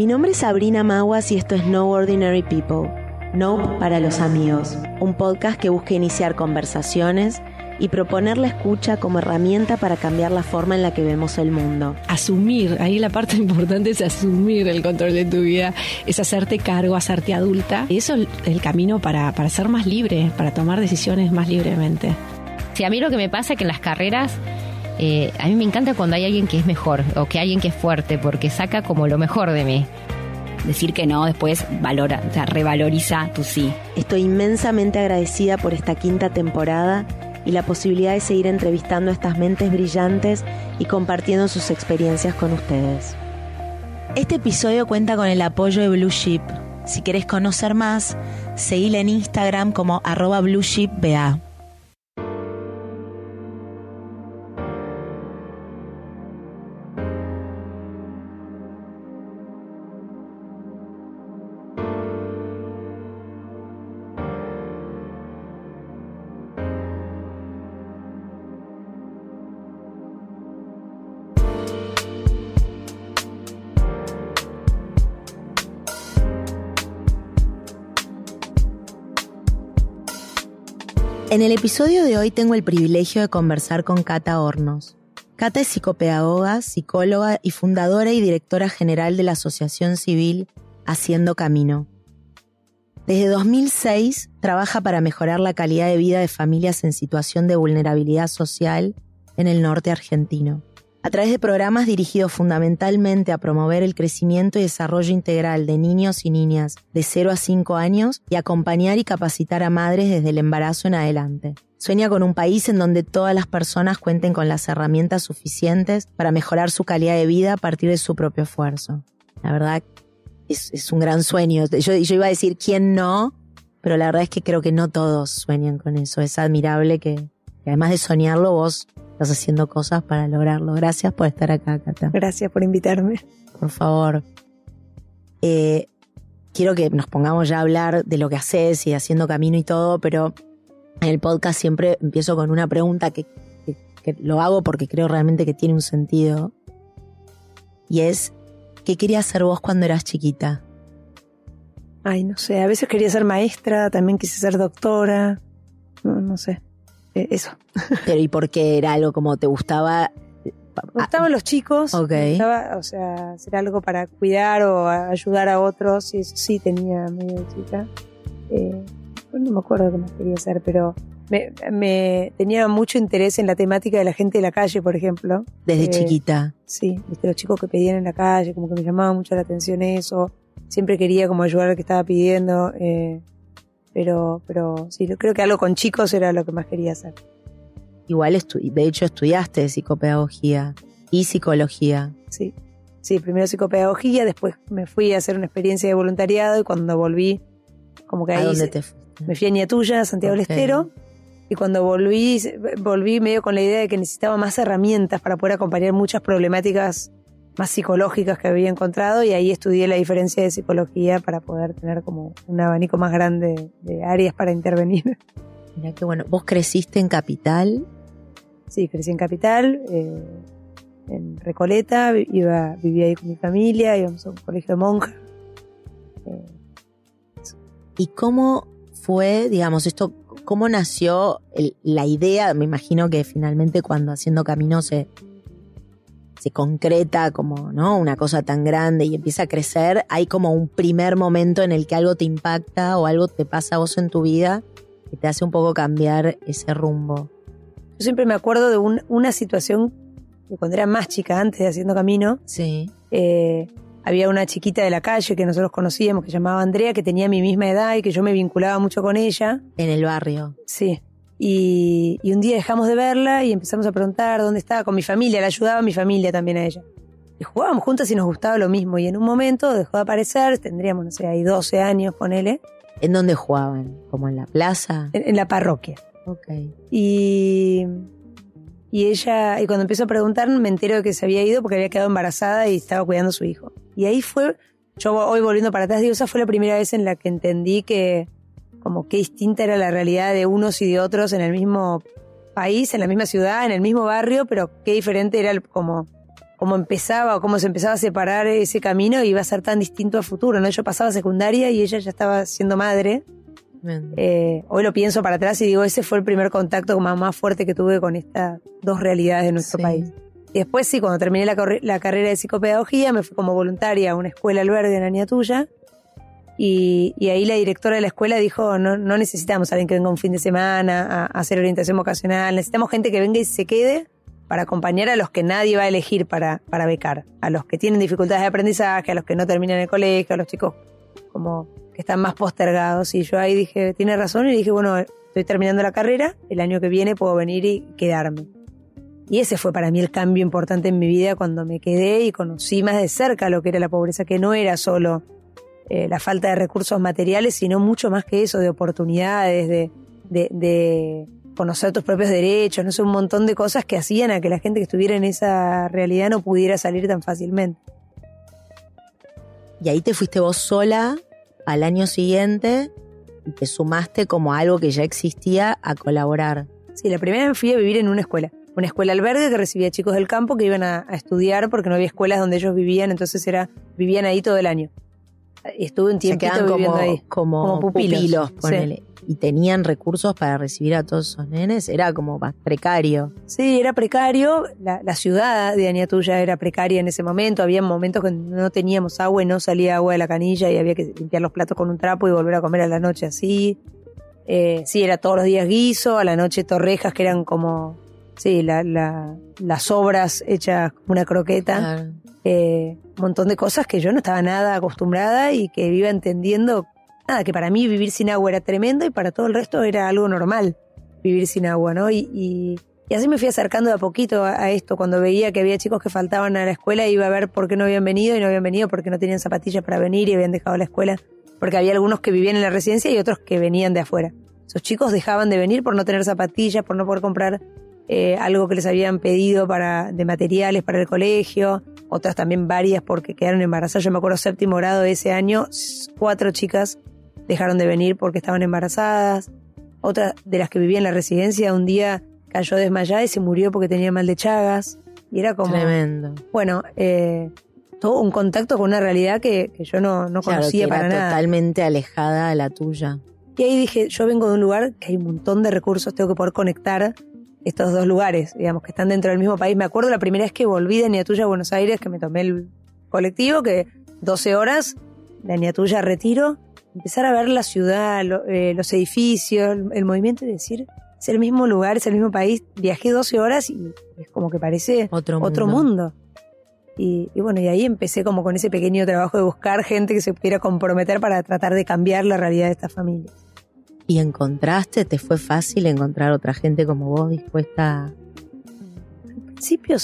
Mi nombre es Sabrina Maguas y esto es No Ordinary People, No para los amigos, un podcast que busca iniciar conversaciones y proponer la escucha como herramienta para cambiar la forma en la que vemos el mundo. Asumir, ahí la parte importante es asumir el control de tu vida, es hacerte cargo, hacerte adulta. Y eso es el camino para, para ser más libre, para tomar decisiones más libremente. Sí, a mí lo que me pasa es que en las carreras eh, a mí me encanta cuando hay alguien que es mejor o que alguien que es fuerte, porque saca como lo mejor de mí. Decir que no después valora, o sea, revaloriza tu sí. Estoy inmensamente agradecida por esta quinta temporada y la posibilidad de seguir entrevistando a estas mentes brillantes y compartiendo sus experiencias con ustedes. Este episodio cuenta con el apoyo de Blue Ship. Si querés conocer más, seguile en Instagram como arroba blueshipba. En el episodio de hoy tengo el privilegio de conversar con Cata Hornos. Cata es psicopedagoga, psicóloga y fundadora y directora general de la asociación civil Haciendo Camino. Desde 2006 trabaja para mejorar la calidad de vida de familias en situación de vulnerabilidad social en el norte argentino a través de programas dirigidos fundamentalmente a promover el crecimiento y desarrollo integral de niños y niñas de 0 a 5 años y acompañar y capacitar a madres desde el embarazo en adelante. Sueña con un país en donde todas las personas cuenten con las herramientas suficientes para mejorar su calidad de vida a partir de su propio esfuerzo. La verdad es, un gran sueño. Yo, yo iba a decir quién no, pero la verdad es que creo que no todos sueñan con eso. Es admirable que, que además de soñarlo, vos estás haciendo cosas para lograrlo. Gracias por estar acá, Cata. Gracias por invitarme. Por favor. Eh, quiero que nos pongamos ya a hablar de lo que haces y haciendo camino y todo, pero en el podcast siempre empiezo con una pregunta que, lo hago porque creo realmente que tiene un sentido. Y es, ¿qué querías ser vos cuando eras chiquita? Ay, no sé, a veces quería ser maestra, también quise ser doctora, no sé. Eh, eso. Pero ¿y por qué era algo como te gustaba? Me gustaban los chicos, Ok. o sea, hacer algo para cuidar o ayudar a otros, y eso sí tenía medio chica. Eh, no me acuerdo qué más quería hacer, pero me, tenía mucho interés en la temática de la gente de la calle, por ejemplo. Desde eh, chiquita. Sí, ¿viste? los chicos que pedían en la calle, como que me llamaba mucho la atención eso. Siempre quería como ayudar al que estaba pidiendo. Eh, pero, pero sí, creo que algo con chicos era lo que más quería hacer. Igual, de hecho, estudiaste psicopedagogía y psicología. Sí, sí, primero psicopedagogía, después me fui a hacer una experiencia de voluntariado y cuando volví, como que ahí... ¿A dónde te fuiste? Me fui a Niatuya, Santiago del Estero. Y cuando volví, volví medio con la idea de que necesitaba más herramientas para poder acompañar muchas problemáticas más psicológicas que había encontrado y ahí estudié la diferencia de psicología para poder tener como un abanico más grande de áreas para intervenir. Mira qué bueno. ¿Vos creciste en Capital? Sí, crecí en Capital, eh, en Recoleta, iba, vivía ahí con mi familia, íbamos a un colegio de monjas. Eh, ¿Y cómo fue, digamos, esto, cómo nació la idea? Me imagino que finalmente cuando haciendo camino se, se concreta como, ¿no? Una cosa tan grande y empieza a crecer, hay como un primer momento en el que algo te impacta o algo te pasa a vos en tu vida que te hace un poco cambiar ese rumbo. Yo siempre me acuerdo de una situación que cuando era más chica, antes de Haciendo Camino, sí. Eh, había una chiquita de la calle que nosotros conocíamos que llamaba Andrea, que tenía mi misma edad y que yo me vinculaba mucho con ella. En el barrio. Sí. Y, un día dejamos de verla y empezamos a preguntar dónde estaba con mi familia, la ayudaba a mi familia también a ella. Y jugábamos juntas y nos gustaba lo mismo. Y en un momento dejó de aparecer, tendríamos, no sé, ahí 12 años, ponele. ¿En dónde jugaban? ¿Como en la plaza? En, la parroquia. Ok. Y, y ella, y cuando empezó a preguntar, me entero de que se había ido porque había quedado embarazada y estaba cuidando a su hijo. Y ahí fue, yo hoy volviendo para atrás, digo, esa fue la primera vez en la que entendí que como qué distinta era la realidad de unos y de otros en el mismo país, en la misma ciudad, en el mismo barrio, pero qué diferente era como, cómo empezaba o cómo se empezaba a separar ese camino iba a ser tan distinto a futuro, ¿no? Yo pasaba secundaria y ella ya estaba siendo madre. Eh, hoy lo pienso para atrás y digo, ese fue el primer contacto más, más fuerte que tuve con estas dos realidades de nuestro país. Y después sí, cuando terminé la, la, carrera de psicopedagogía, me fui como voluntaria a una escuela albergue en Aña Tuya. Y, y, ahí la directora de la escuela dijo, no, necesitamos a alguien que venga un fin de semana a, a hacer orientación vocacional, necesitamos gente que venga y se quede para acompañar a los que nadie va a elegir para, para becar, a los que tienen dificultades de aprendizaje, a los que no terminan el colegio, a los chicos como que están más postergados. Y yo ahí dije, tiene razón, y dije, bueno, estoy terminando la carrera, el año que viene puedo venir y quedarme. Y ese fue para mí el cambio importante en mi vida cuando me quedé y conocí más de cerca lo que era la pobreza, que no era solo eh, la falta de recursos materiales, sino mucho más que eso, de oportunidades, de, de, de conocer tus propios derechos, no sé, un montón de cosas que hacían a que la gente que estuviera en esa realidad no pudiera salir tan fácilmente. Y ahí te fuiste vos sola al año siguiente y te sumaste como algo que ya existía a colaborar. Sí, la primera vez fui a vivir en una escuela. Una escuela albergue que recibía chicos del campo que iban a, estudiar porque no había escuelas donde ellos vivían, entonces era vivían ahí todo el año. Estuve un tiempo viviendo ahí. Como, pupilos, ponele y tenían recursos para recibir a todos esos nenes, era como más precario. Sí, era precario. La, ciudad de Aniatuya era precaria en ese momento. Había momentos que no teníamos agua y no salía agua de la canilla y había que limpiar los platos con un trapo y volver a comer a la noche así. Eh, sí, era todos los días guiso, a la noche torrejas que eran como, sí, la, las obras hechas como una croqueta. Eh, un montón de cosas que yo no estaba nada acostumbrada y que iba entendiendo nada, que para mí vivir sin agua era tremendo y para todo el resto era algo normal vivir sin agua, ¿no? Y, así me fui acercando de a poquito a, esto. Cuando veía que había chicos que faltaban a la escuela, iba a ver por qué no habían venido y no habían venido porque no tenían zapatillas para venir y habían dejado la escuela. Porque había algunos que vivían en la residencia y otros que venían de afuera. Esos chicos dejaban de venir por no tener zapatillas, por no poder comprar eh, algo que les habían pedido para, de materiales para el colegio, otras también varias porque quedaron embarazadas. Yo me acuerdo séptimo grado de ese año, cuatro chicas dejaron de venir porque estaban embarazadas. Otra de las que vivía en la residencia un día cayó desmayada y se murió porque tenía mal de Chagas. Y era como... Tremendo. Bueno, eh, todo un contacto con una realidad que, yo no, no conocía para nada. Totalmente alejada a la tuya. Y ahí dije, yo vengo de un lugar que hay un montón de recursos, tengo que poder conectar estos dos lugares, digamos, que están dentro del mismo país. Me acuerdo la primera vez que volví de Niatuya a Buenos Aires, que me tomé el colectivo, que 12 horas, de Niatuya Retiro, empezar a ver la ciudad, eh, los edificios, el, movimiento y decir, es el mismo lugar, es el mismo país. Viajé 12 horas y es como que parece otro mundo. Y, bueno, y ahí empecé como con ese pequeño trabajo de buscar gente que se pudiera comprometer para tratar de cambiar la realidad de estas familias. ¿Y encontraste, te fue fácil encontrar otra gente como vos dispuesta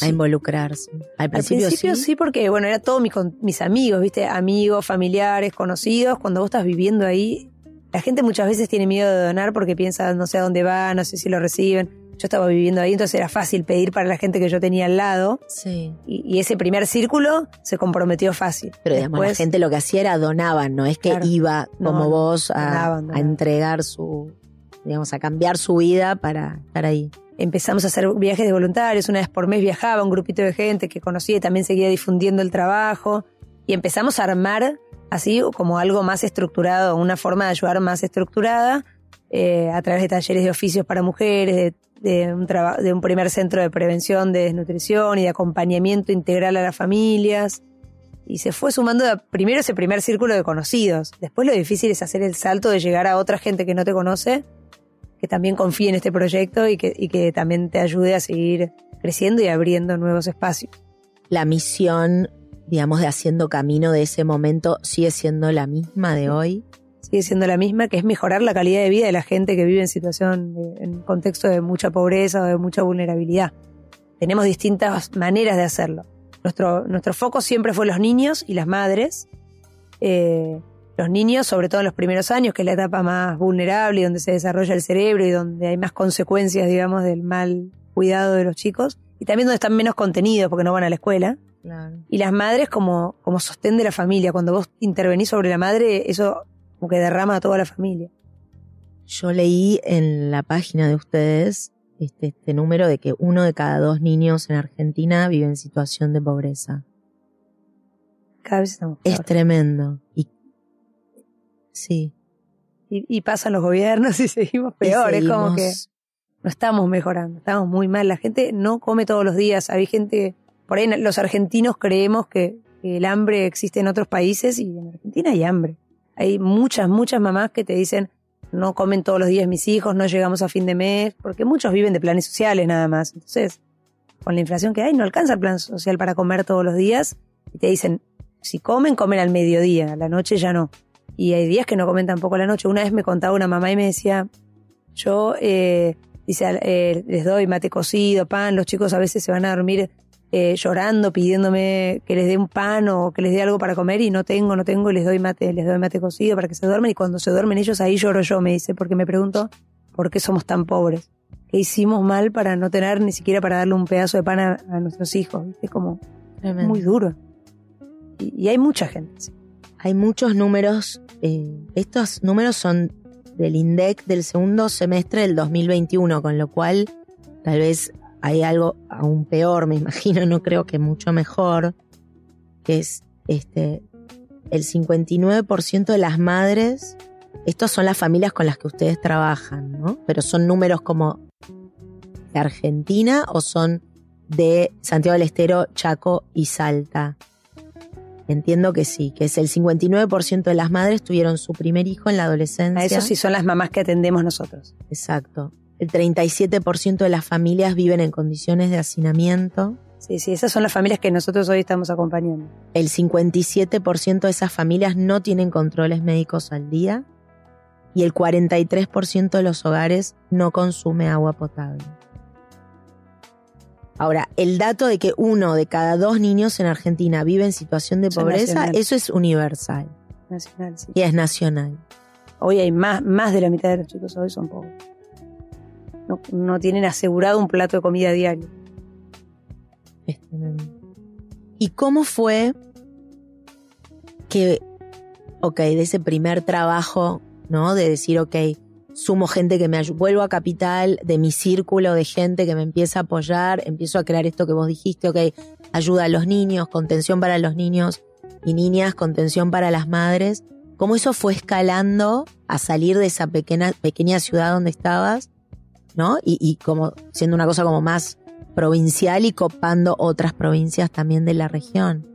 a involucrarse. Al principio, sí. porque bueno, era todo mis, mis amigos, ¿viste? Amigos, familiares, conocidos. Cuando vos estás viviendo ahí, la gente muchas veces tiene miedo de donar porque piensa, no sé a dónde va, no sé si lo reciben. Yo estaba viviendo ahí, entonces era fácil pedir para la gente que yo tenía al lado. Sí. Y, ese primer círculo se comprometió fácil. Pero digamos, la gente lo que hacía era donaban, no es que iba como vos a, a entregar su, digamos, a cambiar su vida para estar ahí empezamos a hacer viajes de voluntarios, una vez por mes viajaba un grupito de gente que conocía y también seguía difundiendo el trabajo y empezamos a armar así como algo más estructurado, una forma de ayudar más estructurada eh, a través de talleres de oficios para mujeres, de, un de un primer centro de prevención de desnutrición y de acompañamiento integral a las familias. Y se fue sumando primero ese primer círculo de conocidos. Después lo difícil es hacer el salto de llegar a otra gente que no te conoce que también confíe en este proyecto y que, y que también te ayude a seguir creciendo y abriendo nuevos espacios. La misión, digamos, de haciendo camino de ese momento sigue siendo la misma de hoy. Sigue siendo la misma, que es mejorar la calidad de vida de la gente que vive en situación, en contexto de mucha pobreza o de mucha vulnerabilidad. Tenemos distintas maneras de hacerlo. Nuestro, nuestro foco siempre fue los niños y las madres. Eh, los niños, sobre todo en los primeros años, que es la etapa más vulnerable y donde se desarrolla el cerebro y donde hay más consecuencias, digamos, del mal cuidado de los chicos. Y también donde están menos contenidos porque no van a la escuela. Y las madres como, como sostén de la familia. Cuando vos intervenís sobre la madre, eso como que derrama a toda la familia. Yo leí en la página de ustedes este, este número de que uno de cada dos niños en Argentina vive en situación de pobreza. Cada vez estamos Es tremendo. Y sí. y, y pasan los gobiernos y seguimos y peor. Es como que no estamos mejorando, estamos muy mal. La gente no come todos los días. Hay gente, por ahí los argentinos creemos que, que el hambre existe en otros países y en Argentina hay hambre. Hay muchas, muchas mamás que te dicen, no comen todos los días mis hijos, no llegamos a fin de mes, porque muchos viven de planes sociales nada más. Entonces, con la inflación que hay, no alcanza el plan social para comer todos los días. Y te dicen, si comen, comen al mediodía, a la noche ya no. Y hay días que no comen tampoco a la noche. Una vez me contaba una mamá y me decía, yo, eh, dice, eh, les doy mate cocido, pan, los chicos a veces se van a dormir eh, llorando, pidiéndome que les dé un pan o que les dé algo para comer y no tengo, no tengo, y les doy mate, les doy mate cocido para que se duermen y cuando se duermen ellos ahí lloro yo, me dice, porque me pregunto por qué somos tan pobres. ¿Qué hicimos mal para no tener ni siquiera para darle un pedazo de pan a, a nuestros hijos? Es como Tremendo. muy duro. Y, y hay mucha gente. Hay muchos números. eh, estos números son del INDEC del segundo semestre del 2021, con lo cual tal vez hay algo aún peor, me imagino, no creo que mucho mejor, que es este el 59% de las madres, estas son las familias con las que ustedes trabajan, ¿no? Pero son números como de Argentina o son de Santiago del Estero, Chaco y Salta. Entiendo que sí, que es el 59% de las madres tuvieron su primer hijo en la adolescencia. A eso sí son las mamás que atendemos nosotros. Exacto. El 37% de las familias viven en condiciones de hacinamiento. Sí, sí, esas son las familias que nosotros hoy estamos acompañando. El 57% de esas familias no tienen controles médicos al día. Y el 43% de los hogares no consume agua potable. Ahora, el dato de que uno de cada dos niños en Argentina vive en situación de es pobreza, eso es universal Nacional, sí. y es nacional. Hoy hay más, más de la mitad de los chicos hoy son pobres. No, tienen asegurado un plato de comida diario. Es tremendo. ¿Y cómo fue que, ok, de ese primer trabajo, ¿no? De decir, ok, sumo gente que me vuelvo a Capital, de mi círculo de gente que me empieza a apoyar, empiezo a crear esto que vos dijiste, ok, ayuda a los niños, contención para los niños y niñas, contención para las madres. ¿Cómo eso fue escalando a salir de esa pequeña, pequeña ciudad donde estabas, ¿no? Y, y como siendo una cosa como más provincial y copando otras provincias también de la región.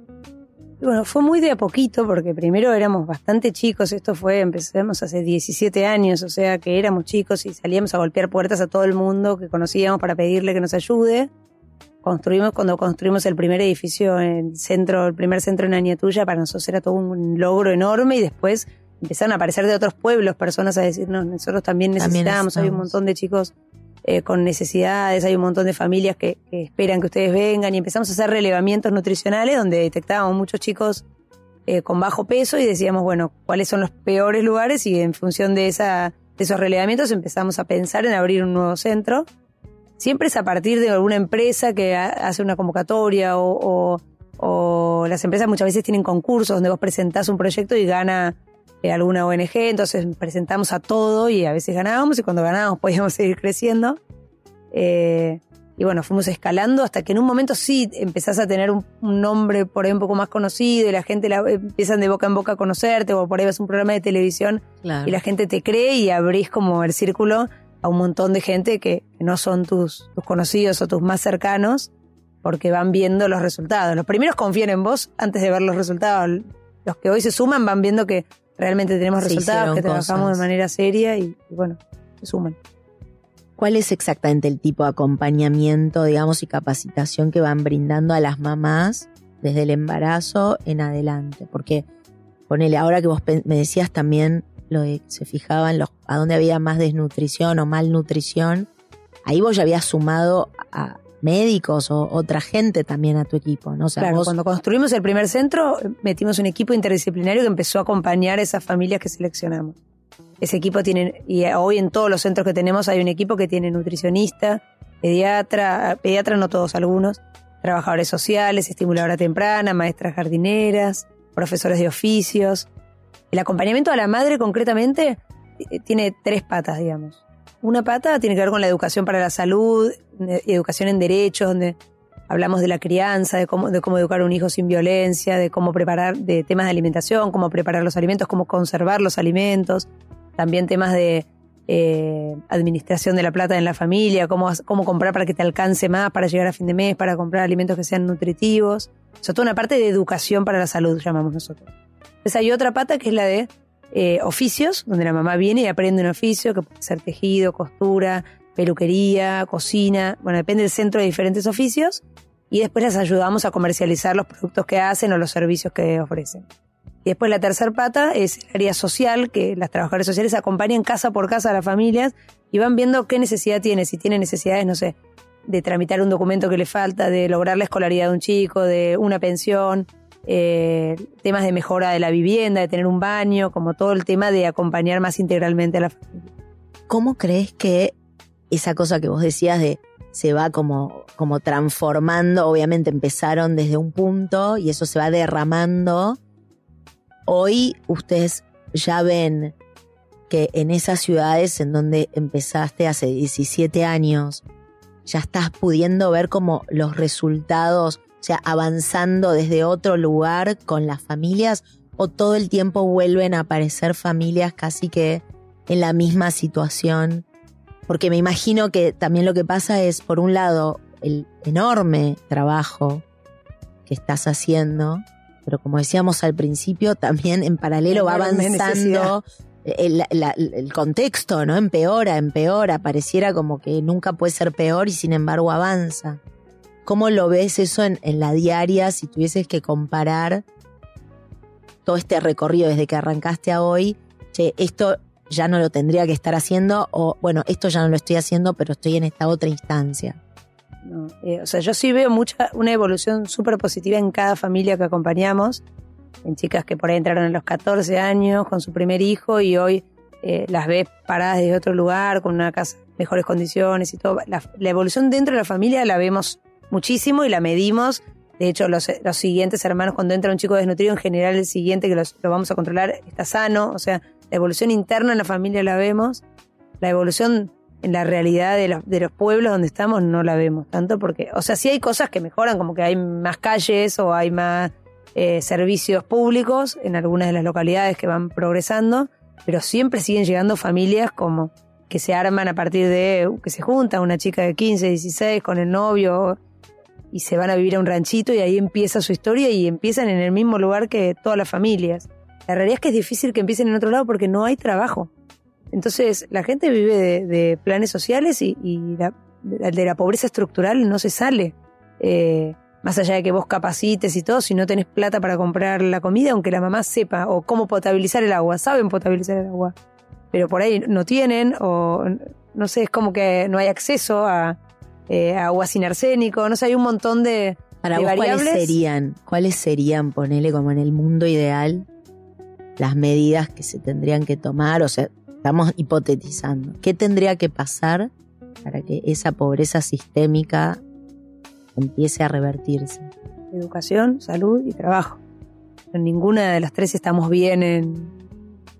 Bueno, fue muy de a poquito porque primero éramos bastante chicos. Esto fue, empezamos hace 17 años, o sea que éramos chicos y salíamos a golpear puertas a todo el mundo que conocíamos para pedirle que nos ayude. Construimos, cuando construimos el primer edificio en el centro, el primer centro en Añatuya, para nosotros era todo un logro enorme y después empezaron a aparecer de otros pueblos personas a decirnos, nosotros también También necesitamos, hay un montón de chicos eh, con necesidades, hay un montón de familias que, esperan que ustedes vengan y empezamos a hacer relevamientos nutricionales donde detectábamos muchos chicos eh, con bajo peso y decíamos, bueno, cuáles son los peores lugares y en función de, esa, de esos relevamientos empezamos a pensar en abrir un nuevo centro. Siempre es a partir de alguna empresa que ha- hace una convocatoria o, o- las empresas muchas veces tienen concursos donde vos presentás un proyecto y gana alguna ONG, entonces presentamos a todo y a veces ganábamos y cuando ganábamos podíamos seguir creciendo. Eh, y bueno, fuimos escalando hasta que en un momento sí empezás a tener un, un nombre por ahí un poco más conocido y la gente la, empiezan de boca en boca a conocerte o por ahí ves un programa de televisión Claro. y la gente te cree y abrís como el círculo a un montón de gente que, que no son tus, tus conocidos o tus más cercanos porque van viendo los resultados. Los primeros confían en vos antes de ver los resultados. Los que hoy se suman van viendo que realmente tenemos Se resultados, que trabajamos de manera seria y, y bueno, se suman. ¿Cuál es exactamente el tipo de acompañamiento, digamos, y capacitación que van brindando a las mamás desde el embarazo en adelante? Porque, ponele, ahora que vos me decías también lo de que se fijaban los, a dónde había más desnutrición o malnutrición, ahí vos ya habías sumado a médicos o otra gente también a tu equipo, ¿no? O sea, claro, vos, cuando construimos el primer centro, metimos un equipo interdisciplinario que empezó a acompañar a esas familias que seleccionamos. Ese equipo tiene, y hoy en todos los centros que tenemos hay un equipo que tiene nutricionista, pediatra, pediatra no todos, algunos, trabajadores sociales, estimuladora temprana, maestras jardineras, profesores de oficios. El acompañamiento a la madre concretamente eh, tiene tres patas, digamos. una pata tiene que ver con la educación para la salud, educación en derechos, donde hablamos de la crianza, de cómo, de cómo educar a un hijo sin violencia, de cómo preparar, de temas de alimentación, cómo preparar los alimentos, cómo conservar los alimentos, también temas de eh, administración de la plata en la familia, cómo, cómo comprar para que te alcance más, para llegar a fin de mes, para comprar alimentos que sean nutritivos. O sea, toda una parte de educación para la salud, llamamos nosotros. Entonces hay otra pata que es la de eh, oficios, donde la mamá viene y aprende un oficio, que puede ser tejido, costura, peluquería, cocina, bueno, depende del centro de diferentes oficios, y después las ayudamos a comercializar los productos que hacen o los servicios que ofrecen. Y después la tercera pata es el área social, que las trabajadoras sociales acompañan casa por casa a las familias y van viendo qué necesidad tiene, si tiene necesidades, no sé, de tramitar un documento que le falta, de lograr la escolaridad de un chico, de una pensión, eh, temas de mejora de la vivienda, de tener un baño, como todo el tema de acompañar más integralmente a la familia. ¿Cómo crees que esa cosa que vos decías de se va como, como transformando, obviamente empezaron desde un punto y eso se va derramando. Hoy ustedes ya ven que en esas ciudades en donde empezaste hace 17 años, ya estás pudiendo ver como los resultados o sea, avanzando desde otro lugar con las familias o todo el tiempo vuelven a aparecer familias casi que en la misma situación. Porque me imagino que también lo que pasa es, por un lado, el enorme trabajo que estás haciendo, pero como decíamos al principio, también en paralelo va avanzando el, el, contexto, ¿no? Empeora, empeora, pareciera como que nunca puede ser peor y sin embargo avanza. ¿Cómo lo ves eso en, la diaria si tuvieses que comparar todo este recorrido desde que arrancaste a hoy? Che, esto ya no lo tendría que estar haciendo o bueno, esto ya no lo estoy haciendo, pero estoy en esta otra instancia. Eh, o sea, yo sí veo mucha, una evolución súper positiva en cada familia que acompañamos, en chicas que por ahí entraron a los 14 años con su primer hijo y hoy eh, las ves paradas desde otro lugar, con una casa, mejores condiciones y todo. La, evolución dentro de la familia la vemos muchísimo y la medimos. De hecho, los, los siguientes hermanos, cuando entra un chico desnutrido, en general el siguiente que lo vamos a controlar está sano. O sea, la evolución interna en la familia la vemos. La evolución en la realidad de los, pueblos donde estamos no la vemos tanto porque, o sea, sí hay cosas que mejoran, como que hay más calles o hay más eh, servicios públicos en algunas de las localidades que van progresando, pero siempre siguen llegando familias como que se arman a partir de que se junta una chica de 15, 16 con el novio y se van a vivir a un ranchito y ahí empieza su historia y empiezan en el mismo lugar que todas las familias. La realidad es que es difícil que empiecen en otro lado porque no hay trabajo. Entonces la gente vive de, planes sociales y, de la pobreza estructural no se sale. Eh, más allá de que vos capacites y todo, si no tenés plata para comprar la comida, aunque la mamá sepa, o cómo potabilizar el agua, saben potabilizar el agua, pero por ahí no tienen, o no sé, es como que no hay acceso a, eh, agua sin arsénico, no sé, hay un montón de, Para variables. ¿cuáles serían, cuáles serían, ponele como en el mundo ideal, las medidas que se tendrían que tomar? O sea, estamos hipotetizando. ¿Qué tendría que pasar para que esa pobreza sistémica empiece a revertirse? Educación, salud y trabajo. En ninguna de las tres estamos bien en,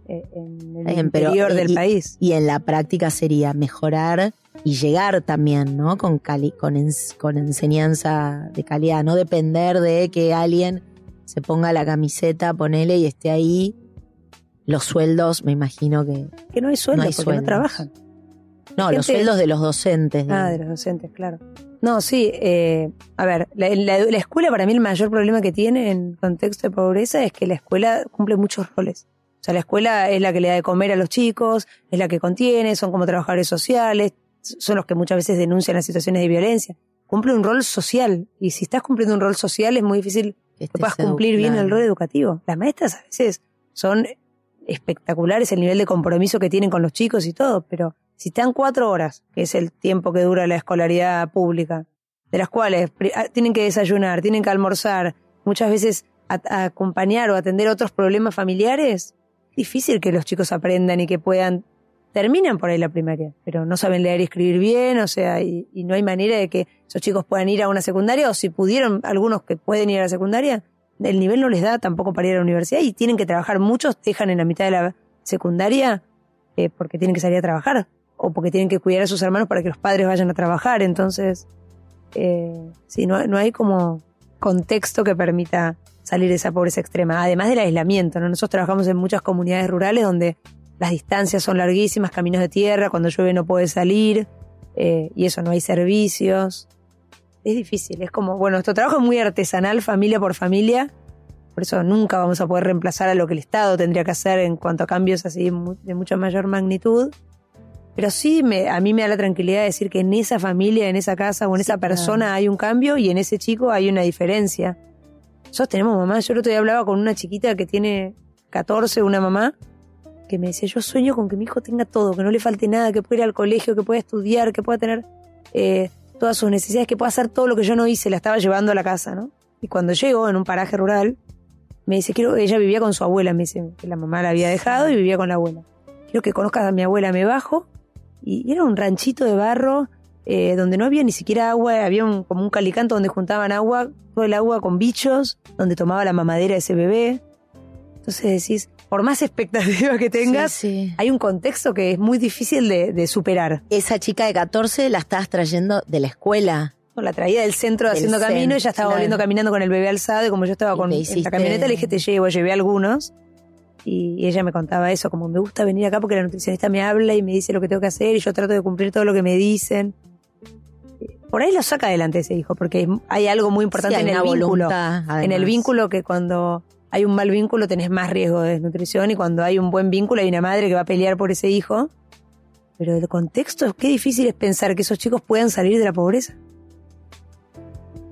en el interior del país. Y en la práctica sería mejorar y llegar también, ¿no? Con, cali con, con enseñanza de calidad, no depender de que alguien se ponga la camiseta, ponele y esté ahí. Los sueldos, me imagino que. Que no hay sueldos porque no trabajan. No, los sueldos de los docentes. Ah, de los docentes, claro. No, sí, eh, a ver, la, la, escuela para mí el mayor problema que tiene en contexto de pobreza es que la escuela cumple muchos roles. O sea, la escuela es la que le da de comer a los chicos, es la que contiene, son como trabajadores sociales, son los que muchas veces denuncian las situaciones de violencia. Cumple un rol social y si estás cumpliendo un rol social es muy difícil que, puedas cumplir bien el rol educativo. Las maestras a veces son espectaculares el nivel de compromiso que tienen con los chicos y todo, pero si están cuatro horas, que es el tiempo que dura la escolaridad pública, de las cuales ah, tienen que desayunar, tienen que almorzar, muchas veces acompañar o atender otros problemas familiares, es difícil que los chicos aprendan y que puedan terminan por ahí la primaria, pero no saben leer y escribir bien, o sea, y, no hay manera de que esos chicos puedan ir a una secundaria, o si pudieron, algunos que pueden ir a la secundaria, el nivel no les da tampoco para ir a la universidad y tienen que trabajar, muchos dejan en la mitad de la secundaria eh, porque tienen que salir a trabajar, o porque tienen que cuidar a sus hermanos para que los padres vayan a trabajar. Entonces, eh, sí, no, no hay como contexto que permita salir de esa pobreza extrema, además del aislamiento. ¿no? Nosotros trabajamos en muchas comunidades rurales donde las distancias son larguísimas, caminos de tierra, cuando llueve no puede salir, eh, y eso, no hay servicios. Es difícil, es como, bueno, nuestro trabajo es muy artesanal, familia por familia, por eso nunca vamos a poder reemplazar a lo que el Estado tendría que hacer en cuanto a cambios así de mucha mayor magnitud. Pero sí me, a mí me da la tranquilidad de decir que en esa familia, en esa casa o en esa persona hay un cambio y en ese chico hay una diferencia. Nosotros tenemos mamá. Yo el otro día hablaba con una chiquita que tiene 14, una mamá, que me decía, yo sueño con que mi hijo tenga todo, que no le falte nada, que pueda ir al colegio, que pueda estudiar, que pueda tener eh, todas sus necesidades, que pueda hacer todo lo que yo no hice, la estaba llevando a la casa, ¿no? Y cuando llego en un paraje rural, me dice, quiero, ella vivía con su abuela, me dice que la mamá la había dejado y vivía con la abuela. Quiero que conozcas a mi abuela, me bajo. Y era un ranchito de barro eh, donde no había ni siquiera agua, había un, como un calicanto donde juntaban agua, todo el agua con bichos, donde tomaba la mamadera ese bebé. Entonces decís, por más expectativa que tengas, hay un contexto que es muy difícil de, superar. Esa chica de 14 la estabas trayendo de la escuela. la traía del centro haciendo camino y ella estaba volviendo caminando con el bebé alzado y como yo estaba con la camioneta le dije te llevo, llevé algunos y ella me contaba eso, como me gusta venir acá porque la nutricionista me habla y me dice lo que tengo que hacer y yo trato de cumplir todo lo que me dicen. Por ahí lo saca adelante ese hijo, porque hay algo muy importante en el vínculo. en el vínculo que cuando hay un mal vínculo tenés más riesgo de desnutrición y cuando hay un buen vínculo hay una madre que va a pelear por ese hijo. Pero el contexto, qué difícil es pensar que esos chicos puedan salir de la pobreza.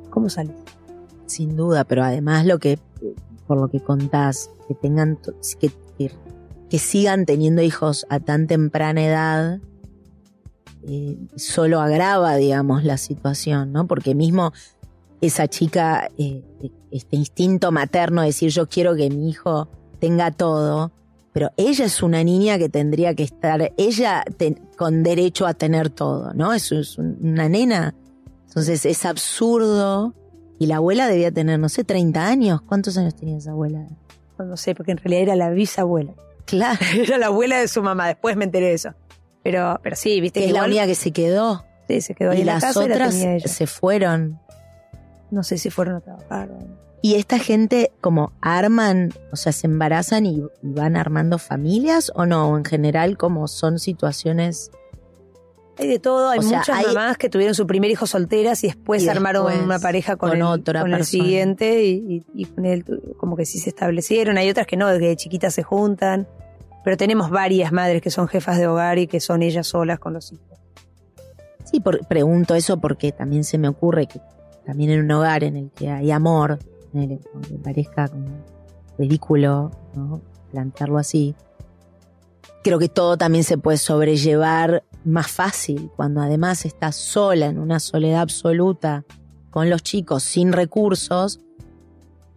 ¿Cómo salen? Sin duda, pero además lo que, por lo que contás, que tengan, que, que, sigan teniendo hijos a tan temprana edad, eh, solo agrava, digamos, la situación, ¿no? Porque mismo esa chica, eh, este instinto materno de decir yo quiero que mi hijo tenga todo, pero ella es una niña que tendría que estar, ella con derecho a tener todo, ¿no? Es, es una nena. Entonces es absurdo. Y la abuela debía tener, no sé, 30 años. ¿Cuántos años tenía esa abuela? No, sé, porque en realidad era la bisabuela. Claro. Era la abuela de su mamá, después me enteré de eso. Pero, pero sí, viste que. Es la única que se quedó. Sí, se quedó ahí y las otras se fueron. No sé si fueron a trabajar. Y esta gente como arman, o sea, se embarazan y, van armando familias o no, o en general como son situaciones hay de todo, hay muchas mamás que tuvieron su primer hijo solteras y después, armaron una pareja con, el, otra con el siguiente y, y, con él como que sí se establecieron. Hay otras que no, que de chiquitas se juntan. Pero tenemos varias madres que son jefas de hogar y que son ellas solas con los hijos. Sí, pregunto eso porque también se me ocurre que también en un hogar en el que hay amor, en parezca como ridículo ¿no? plantearlo así, creo que todo también se puede sobrellevar más fácil cuando además estás sola en una soledad absoluta con los chicos sin recursos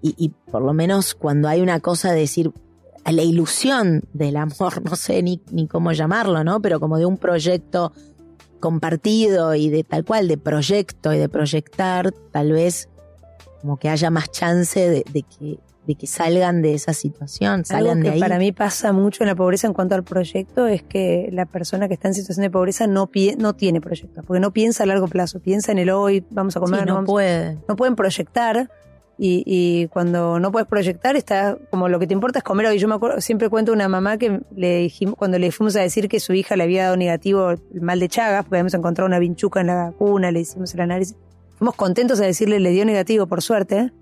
y, por lo menos cuando hay una cosa de decir la ilusión del amor, no sé ni, ni cómo llamarlo, ¿no? Pero como de un proyecto compartido y de tal cual, de proyecto y de proyectar, tal vez como que haya más chance de, que de que salgan de esa situación, salgan Algo que de ahí. Para mí pasa mucho en la pobreza en cuanto al proyecto es que la persona que está en situación de pobreza no no tiene proyecto, porque no piensa a largo plazo, piensa en el hoy, vamos a comer, no, puede. No pueden proyectar y, y, cuando no puedes proyectar está como lo que te importa es comer hoy. Yo me acuerdo, siempre cuento una mamá que le dijimos, cuando le fuimos a decir que su hija le había dado negativo el mal de Chagas, porque habíamos encontrado una vinchuca en la cuna, le hicimos el análisis. Fuimos contentos a decirle le dio negativo, por suerte.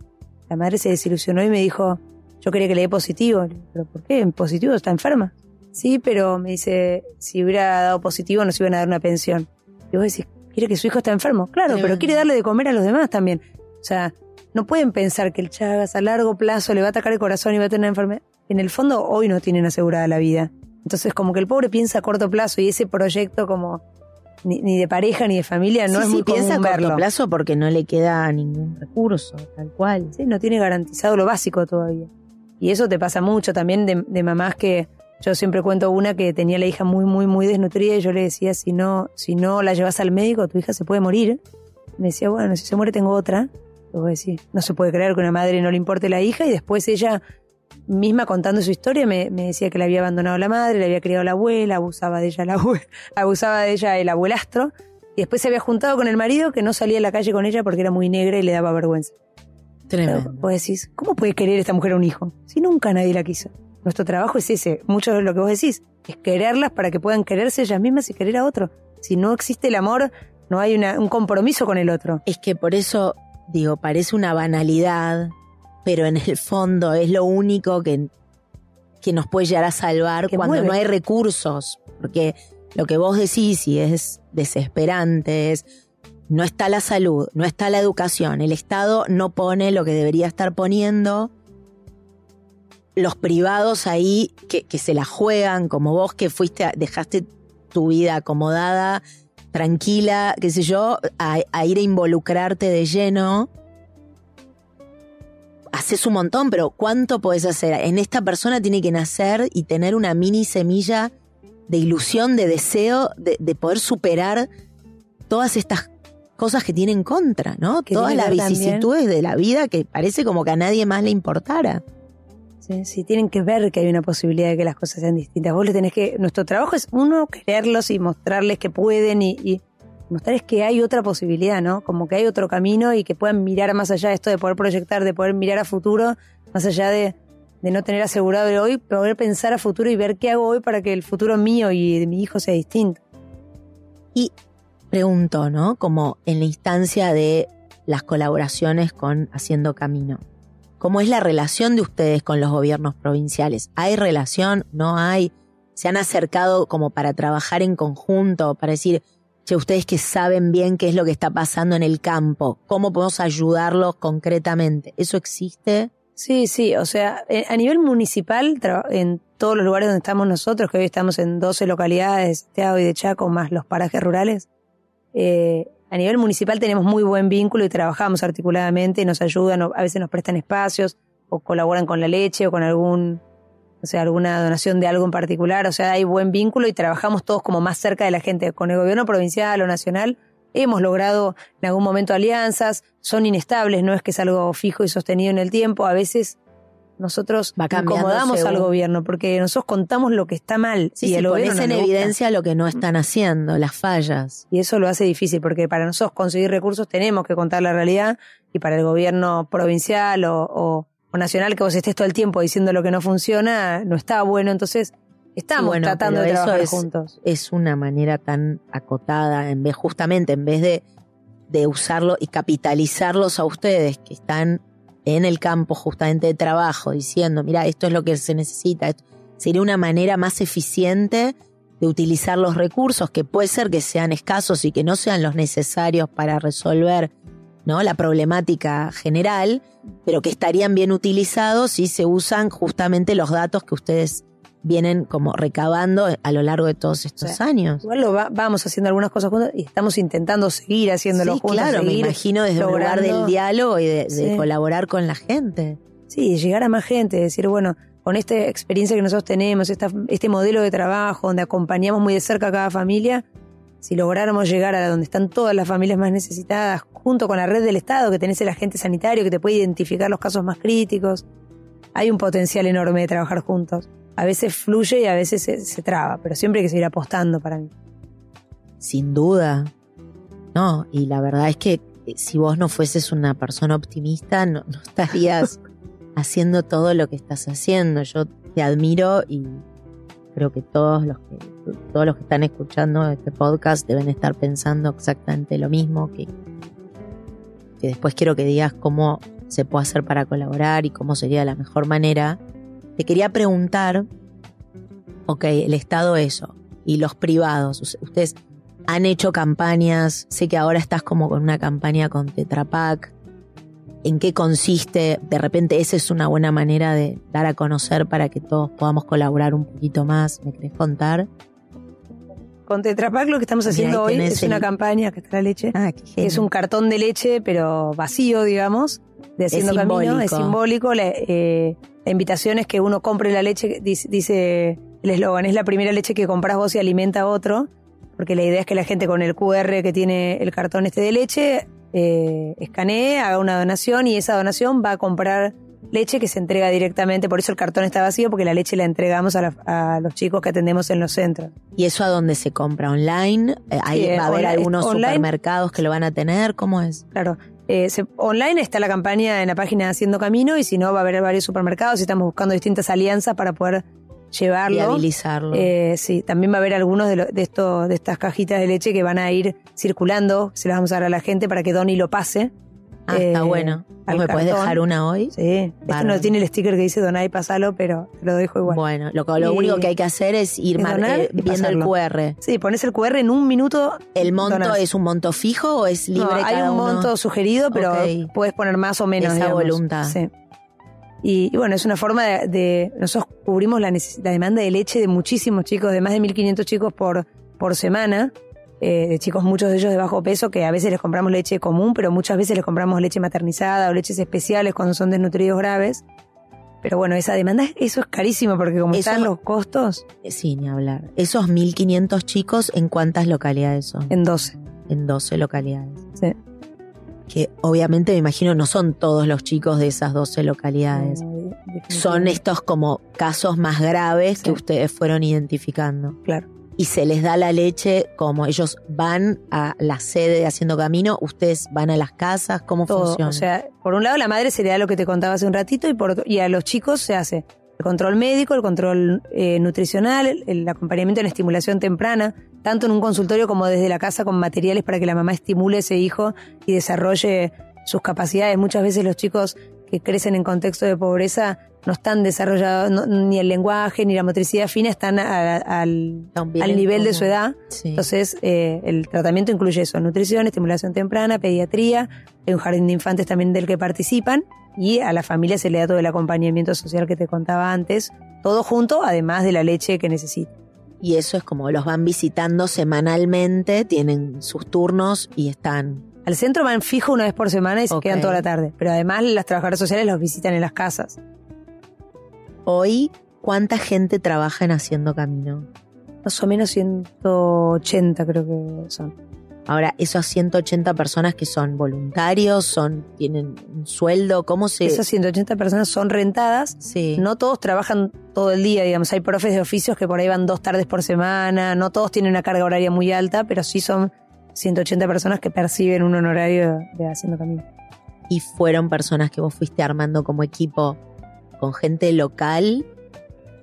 La madre se desilusionó y me dijo, yo quería que le dé positivo. ¿Pero por qué? ¿Positivo? ¿Está enferma? Sí, pero me dice, si hubiera dado positivo nos iban a dar una pensión. Y vos decís, ¿quiere que su hijo está enfermo? Claro, pero quiere darle de comer a los demás también. O sea, no pueden pensar que el Chagas a largo plazo le va a atacar el corazón y va a tener una enfermedad. En el fondo, hoy no tienen asegurada la vida. Entonces, como que el pobre piensa a corto plazo y ese proyecto como ni, de pareja ni de familia no es muy piensa a corto plazo porque no le queda ningún recurso, tal cual. Sí, no tiene garantizado lo básico todavía. Y eso te pasa mucho también de, de mamás que yo siempre cuento una que tenía la hija muy, muy, muy desnutrida y yo le decía, si no, si no la llevas al médico, tu hija se puede morir. Me decía, bueno, si se muere tengo otra. No se puede creer que una madre no le importe la hija y después ella misma contando su historia, me, me decía que le había abandonado la madre, le había criado la abuela, abusaba de ella la abue- abusaba de ella el abuelastro, y después se había juntado con el marido que no salía a la calle con ella porque era muy negra y le daba vergüenza. Tremendo. Vos decís, ¿cómo puede querer esta mujer a un hijo? Si nunca nadie la quiso. Nuestro trabajo es ese, mucho de lo que vos decís, es quererlas para que puedan quererse ellas mismas y querer a otro. Si no existe el amor, no hay una- un compromiso con el otro. Es que por eso, digo, parece una banalidad, pero en el fondo es lo único que, que nos puede llegar a salvar Que cuando mueve. no hay recursos. Porque lo que vos decís y es desesperante es, no está la salud, no está la educación, el Estado no pone lo que debería estar poniendo. Los privados ahí que, que se la juegan, como vos que fuiste, a- dejaste tu vida acomodada, tranquila, qué sé yo, a, a ir a involucrarte de lleno. Haces un montón, pero ¿cuánto podés hacer? En esta persona tiene que nacer y tener una mini semilla de ilusión, de deseo, de, de poder superar todas estas cosas que tiene en contra, ¿no? Que Todas las también- vicisitudes de la vida que parece como que a nadie más le importara. Sí, tienen que ver que hay una posibilidad de que las cosas sean distintas. Vos le tenés que. Nuestro trabajo es, uno, quererlos y mostrarles que pueden y, mostrarles que hay otra posibilidad, ¿no? Como que hay otro camino y que puedan mirar más allá de esto de poder proyectar, de poder mirar a futuro, más allá de, de no tener asegurado el hoy, poder pensar a futuro y ver qué hago hoy para que el futuro mío y de mi hijo sea distinto. Y pregunto, ¿no? Como en la instancia de las colaboraciones con Haciendo Camino. ¿Cómo es la relación de ustedes con los gobiernos provinciales? ¿Hay relación? ¿No hay? ¿Se han acercado como para trabajar en conjunto? Para decir, che, ustedes que saben bien qué es lo que está pasando en el campo, ¿cómo podemos ayudarlos concretamente? ¿Eso existe? Sí, sí, o sea, eh, a nivel municipal, en todos los lugares donde estamos nosotros, que hoy estamos en 12 localidades de Santiago y de Chaco, más los parajes rurales, eh, a nivel municipal tenemos muy buen vínculo y trabajamos articuladamente nos ayudan, a veces nos prestan espacios o colaboran con la leche o con algún, o sea, alguna donación de algo en particular, o sea, hay buen vínculo y trabajamos todos como más cerca de la gente. Con el gobierno provincial o nacional hemos logrado en algún momento alianzas, son inestables, no es que es algo fijo y sostenido en el tiempo, a veces nosotros Va incomodamos al gobierno porque nosotros contamos lo que está mal Sí, y sí, el gobierno pones no en gusta. evidencia lo que no están haciendo, las fallas. Y eso lo hace difícil porque para nosotros conseguir recursos tenemos que contar la realidad y para el gobierno provincial o, o- o nacional que vos estés todo el tiempo diciendo lo que no funciona no está bueno. Entonces estamos bueno, tratando de eso trabajar es- juntos. es una manera tan acotada, en vez, justamente en vez de, de usarlo y capitalizarlos a ustedes que están en el campo justamente de trabajo, diciendo, mira, esto es lo que se necesita, sería una manera más eficiente de utilizar los recursos, que puede ser que sean escasos y que no sean los necesarios para resolver ¿no? la problemática general, pero que estarían bien utilizados si se usan justamente los datos que ustedes vienen como recabando a lo largo de todos estos años. Igual lo va- vamos haciendo algunas cosas juntos y estamos intentando seguir haciéndolo Sí, juntos. claro, me imagino desde un lugar del diálogo y de, colaborar con la gente. Sí, llegar a más gente, decir, bueno, con esta experiencia que nosotros tenemos, esta, este modelo de trabajo donde acompañamos muy de cerca a cada familia, si lográramos llegar a donde están todas las familias más necesitadas, junto con la red del Estado, que tenés el agente sanitario que te puede identificar los casos más críticos, hay un potencial enorme de trabajar juntos. A veces fluye y a veces se, se traba, pero siempre hay que seguir apostando para mí. Sin duda. No, y la verdad es que eh, si vos no fueses una persona optimista, no, no estarías haciendo todo lo que estás haciendo. Yo te admiro y creo que todos los que todos los que están escuchando este podcast deben estar pensando exactamente lo mismo, que, que después quiero que digas cómo se puede hacer para colaborar y cómo sería la mejor manera. Te quería preguntar, ok, el Estado eso, y los privados, us- ustedes han hecho campañas, sé que ahora estás como con una campaña con Tetra Pak. ¿En qué consiste? De repente esa es una buena manera de dar a conocer para que todos podamos colaborar un poquito más. ¿Me querés contar? Con Tetra Pak lo que estamos haciendo hoy es una campaña, que está la leche, Ah, es un cartón de leche, pero vacío, digamos, de haciendo camino, simbólico. es simbólico. La, eh, la invitación es que uno compre la leche, dice, dice el eslogan, es la primera leche que compras vos y alimenta a otro, porque la idea es que la gente con el QR que tiene el cartón este de leche, eh, escanee, haga una donación y esa donación va a comprar leche que se entrega directamente, por eso el cartón está vacío, porque la leche la entregamos a, la- a los chicos que atendemos en los centros. ¿Y eso a dónde se compra? ¿Online? Eh, ahí Sí, va a haber online- algunos online. supermercados que lo van a tener. ¿Cómo es? Claro. Eh, se- online está la campaña en la página Haciendo Camino y si no va a haber varios supermercados y estamos buscando distintas alianzas para poder llevarlo. Viabilizarlo. Eh, sí, también va a haber algunos de, lo- de, esto, de estas cajitas de leche que van a ir circulando, se las vamos a dar a la gente para que Donny lo pase. Ah, está eh, bueno. ¿Vos al ¿Me puedes dejar una hoy? Sí, este no tiene el sticker que dice Donay, pasalo, pero te lo dejo igual. Bueno, lo, lo Y- único que hay que hacer es ir es mar- eh, y viendo el. QR. Sí, pones el QR en un minuto. ¿El monto donás. es un monto fijo o es libre No, hay cada un uno? monto sugerido, pero puedes poner más o menos. Esa digamos. voluntad. Sí. Y, y bueno, es una forma de, de- nosotros cubrimos la, la demanda de leche de muchísimos chicos, de más de 1.500 chicos por, por semana, eh, de chicos muchos de ellos de bajo peso, que a veces les compramos leche común, pero muchas veces les compramos leche maternizada o leches especiales cuando son desnutridos graves. Pero bueno, esa demanda, eso es carísimo porque como están los costos, Eh, Sí, ni hablar. Esos 1.500 chicos, ¿en cuántas localidades son? en 12. En 12 localidades. Sí. Que obviamente me imagino no son todos los chicos de esas 12 localidades. Son estos como casos más graves Sí. que ustedes fueron identificando. Claro. Y se les da la leche como ellos van a la sede de Haciendo Camino, ustedes van a las casas, ¿cómo todo. funciona? O sea, por un lado la madre se le da lo que te contaba hace un ratito y, por otro- y a los chicos se hace el control médico, el control eh, nutricional, el, el acompañamiento en estimulación temprana, tanto en un consultorio como desde la casa con materiales para que la mamá estimule a ese hijo y desarrolle sus capacidades. Muchas veces los chicos que crecen en contexto de pobreza no están desarrollados, no- ni el lenguaje ni la motricidad fina están a- al, al nivel de su edad. Sí. Entonces, eh, el tratamiento incluye eso, nutrición, estimulación temprana, pediatría, hay un jardín de infantes también del que participan y a la familia se le da todo el acompañamiento social que te contaba antes, todo junto, además de la leche que necesita. Y eso es como los van visitando semanalmente, tienen sus turnos y están. Al centro van fijo una vez por semana y se quedan toda la tarde, pero además las trabajadoras sociales los visitan en las casas. Hoy, ¿cuánta gente trabaja en Haciendo Camino? Más o menos 180 creo que son. Ahora, esos 180 personas que son voluntarios, son tienen un sueldo, ¿cómo se...? Esas 180 personas son rentadas sí. No todos trabajan todo el día, digamos. Hay profes de oficios que por ahí van dos tardes por semana. No todos tienen una carga horaria muy alta, pero sí son 180 personas que perciben un honorario de Haciendo Camino. y fueron personas que vos fuiste armando como equipo con gente local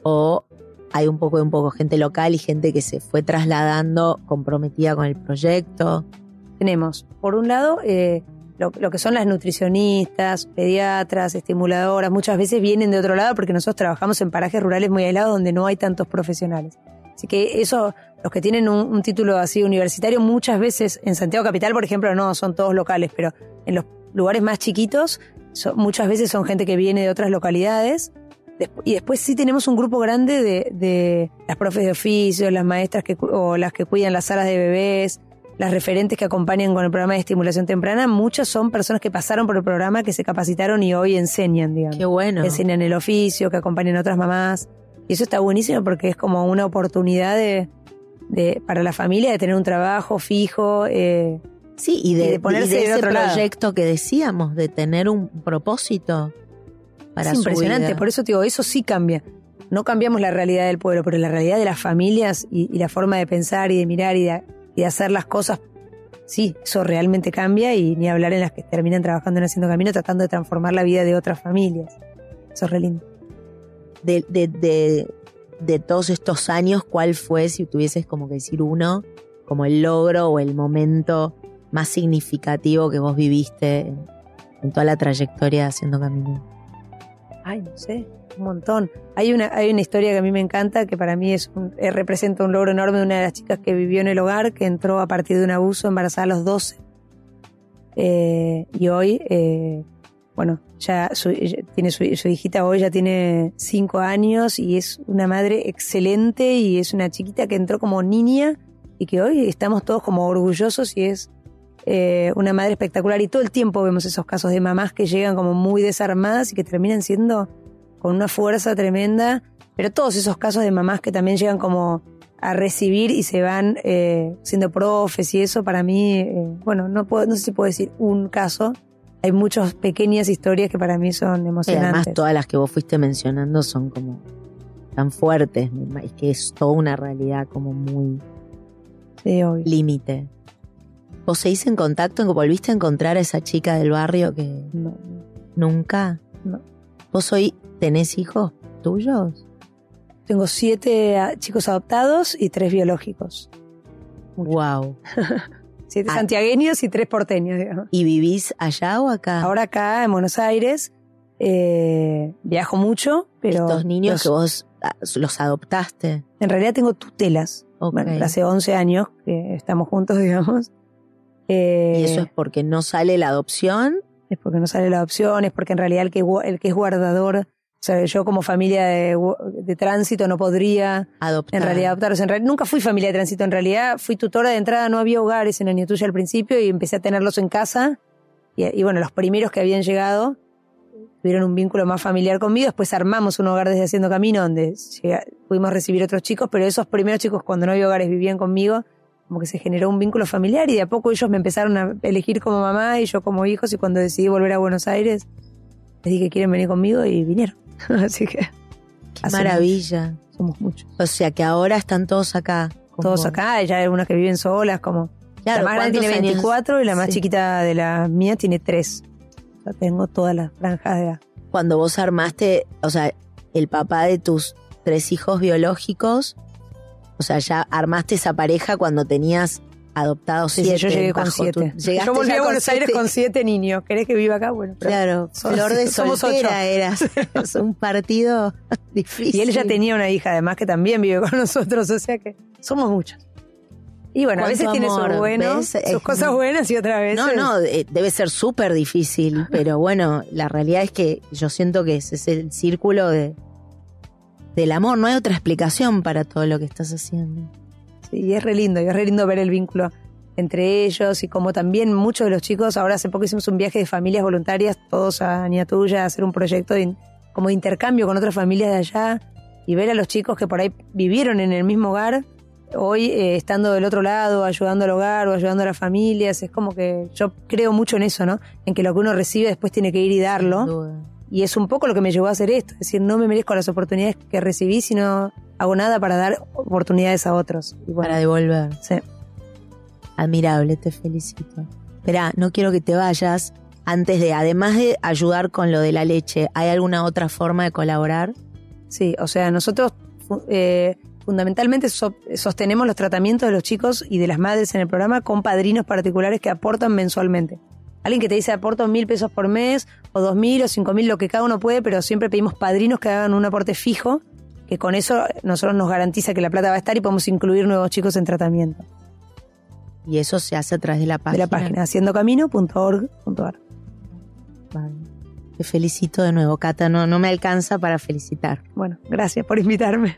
o hay un poco un poco gente local y gente que se fue trasladando comprometida con el proyecto. Tenemos, por un lado, eh, lo, que son las nutricionistas, pediatras, estimuladoras. Muchas veces vienen de otro lado porque nosotros trabajamos en parajes rurales muy aislados donde no hay tantos profesionales. Así que eso, los que tienen un título así universitario, muchas veces en Santiago Capital, por ejemplo, no son todos locales, pero en los lugares más chiquitos, so- muchas veces son gente que viene de otras localidades. Y después sí tenemos un grupo grande de, de las profes de oficio, las maestras que, o las que cuidan las salas de bebés, las referentes que acompañan con el programa de estimulación temprana. Muchas son personas que pasaron por el programa, que se capacitaron y hoy enseñan, digamos Qué bueno. enseñan el oficio, que acompañan a otras mamás. Y eso está buenísimo porque es como una oportunidad de, de para la familia de tener un trabajo fijo. eh, Sí, y de, y de ponerse y de ese otro lado. proyecto que decíamos, de tener un propósito para es su impresionante, vida. por eso te digo, eso sí cambia. No cambiamos la realidad del pueblo, pero la realidad de las familias y, y la forma de pensar y de mirar y de, y de hacer las cosas, sí, eso realmente cambia y ni hablar en las que terminan trabajando en Haciendo Camino tratando de transformar la vida de otras familias. Eso es re lindo. de, de, de, de todos estos años, ¿cuál fue, si tuvieses como que decir uno, como el logro o el momento más significativo que vos viviste en, toda la trayectoria Haciendo Camino? Ay, no sé, un montón. Hay una, hay una historia que a mí me encanta, que para mí es un- eh, representa un logro enorme de una de las chicas que vivió en el hogar, que entró a partir de un abuso embarazada a los 12. Eh, y hoy, eh, bueno, ya su, tiene su, su hijita hoy ya tiene 5 años y es una madre excelente y es una chiquita que entró como niña y que hoy estamos todos como orgullosos y es eh, una madre espectacular y todo el tiempo vemos esos casos de mamás que llegan como muy desarmadas y que terminan siendo con una fuerza tremenda, pero todos esos casos de mamás que también llegan como a recibir y se van eh, siendo profes y eso para mí, eh, bueno, no puedo, no sé si puedo decir un caso, hay muchas pequeñas historias que para mí son Y además emocionantes. todas las que vos fuiste mencionando son como tan fuertes, es que es toda una realidad como muy Sí, límite. ¿Vos seguís en contacto? ¿Volviste a encontrar a esa chica del barrio que No, nunca? no. ¿Vos hoy tenés hijos tuyos? Tengo siete ah, chicos adoptados y tres biológicos. Wow. Siete Ah. santiagueños y tres porteños, digamos. ¿Y vivís allá o acá? Ahora acá en Buenos Aires eh, viajo mucho, pero Estos niños los- que vos ah, los adoptaste. en realidad tengo tutelas. Ok. Bueno, hace 11 años que estamos juntos, digamos. Eh, ¿Y eso es porque no sale la adopción? es porque no sale la adopción, es porque en realidad el que, el que es guardador, o sea, yo como familia de, tránsito no podría Adoptar. en realidad adoptarlos. En real- nunca fui familia de tránsito, en realidad fui tutora de entrada, no había hogares en Año Tuya al principio y empecé a tenerlos en casa. Y, y bueno, los primeros que habían llegado tuvieron un vínculo más familiar conmigo. Después armamos un hogar desde Haciendo Camino donde llega- pudimos recibir otros chicos, pero esos primeros chicos cuando no había hogares vivían conmigo, como que se generó un vínculo familiar y de a poco ellos me empezaron a elegir como mamá y yo como hijos y cuando decidí volver a Buenos Aires les dije que quieren venir conmigo y vinieron. Así que Qué maravilla. somos muchos. O sea que ahora están todos acá. Todos vos. acá, ya hay algunas que viven solas, como Claro, la más grande ¿cuántos tiene años? 24 y la más Sí. chiquita de la mía tiene 3. O sea, tengo todas las franjas de edad. Cuando vos armaste, o sea, el papá de tus tres hijos biológicos, o sea, ya armaste esa pareja cuando tenías adoptados Sí, sí, siete. yo llegué con bajo tu- 7. llegaste Yo volví a Buenos Aires siete. con 7 niños. ¿Querés que viva acá? Bueno, pero- Claro, Somos- flor de somos ocho. soltera eras. Es un partido difícil. Y él ya tenía una hija, además, que también vive con nosotros, o sea que somos muchos. Y bueno, a veces tiene sus buenos, ¿ves? sus cosas buenas y otras veces. No, no, debe ser súper difícil, pero bueno, la realidad es que yo siento que ese es el círculo de del amor, no hay otra explicación para todo lo que estás haciendo. Sí, y es re lindo, y es re lindo ver el vínculo entre ellos y como también muchos de los chicos, ahora hace poco hicimos un viaje de familias voluntarias, todos a Niatuya, a hacer un proyecto de como de intercambio con otras familias de allá y ver a los chicos que por ahí vivieron en el mismo hogar, hoy eh, estando del otro lado, ayudando al hogar o ayudando a las familias, es como que yo creo mucho en eso, ¿no? En que lo que uno recibe después tiene que ir y darlo. Y es un poco lo que me llevó a hacer esto. Es decir, no me merezco las oportunidades que recibí, sino hago nada para dar oportunidades a otros. Y bueno, Para devolver. sí. Admirable, te felicito. Espera, no quiero que te vayas antes de, además de ayudar con lo de la leche, ¿hay alguna otra forma de colaborar? Sí, o sea, nosotros eh, fundamentalmente so- sostenemos los tratamientos de los chicos y de las madres en el programa con padrinos particulares que aportan mensualmente. Alguien que te dice aporto mil pesos por mes, o dos mil, o cinco mil, lo que cada uno puede, pero siempre pedimos padrinos que hagan un aporte fijo, que con eso nosotros nos garantiza que la plata va a estar y podemos incluir nuevos chicos en tratamiento. Y eso se hace a través de la De página. la página haciendocamino.org.ar. Vale. Te felicito de nuevo, Cata. No, no me alcanza para felicitar. Bueno, gracias por invitarme.